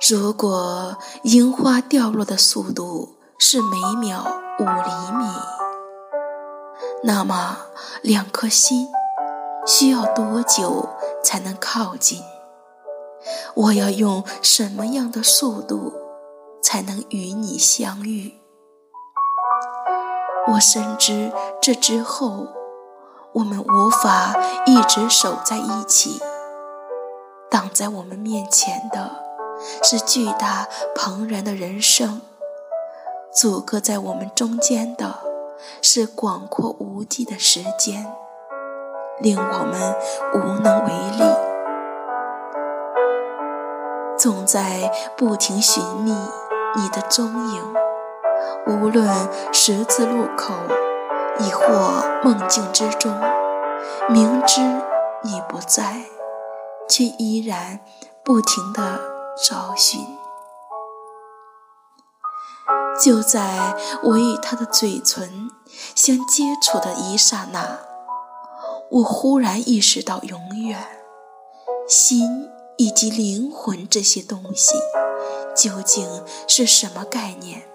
如果樱花掉落的速度是每秒五厘米，那么两颗心需要多久才能靠近？我要用什么样的速度才能与你相遇？我深知这之后，我们无法一直守在一起。挡在我们面前的。是巨大庞然的人生，阻隔在我们中间的是广阔无际的时间，令我们无能为力。总在不停寻觅你的踪影，无论十字路口，亦或梦境之中，明知你不在，却依然不停地。找寻，就在我与他的嘴唇相接触的一刹那，我忽然意识到，永远、心以及灵魂这些东西究竟是什么概念？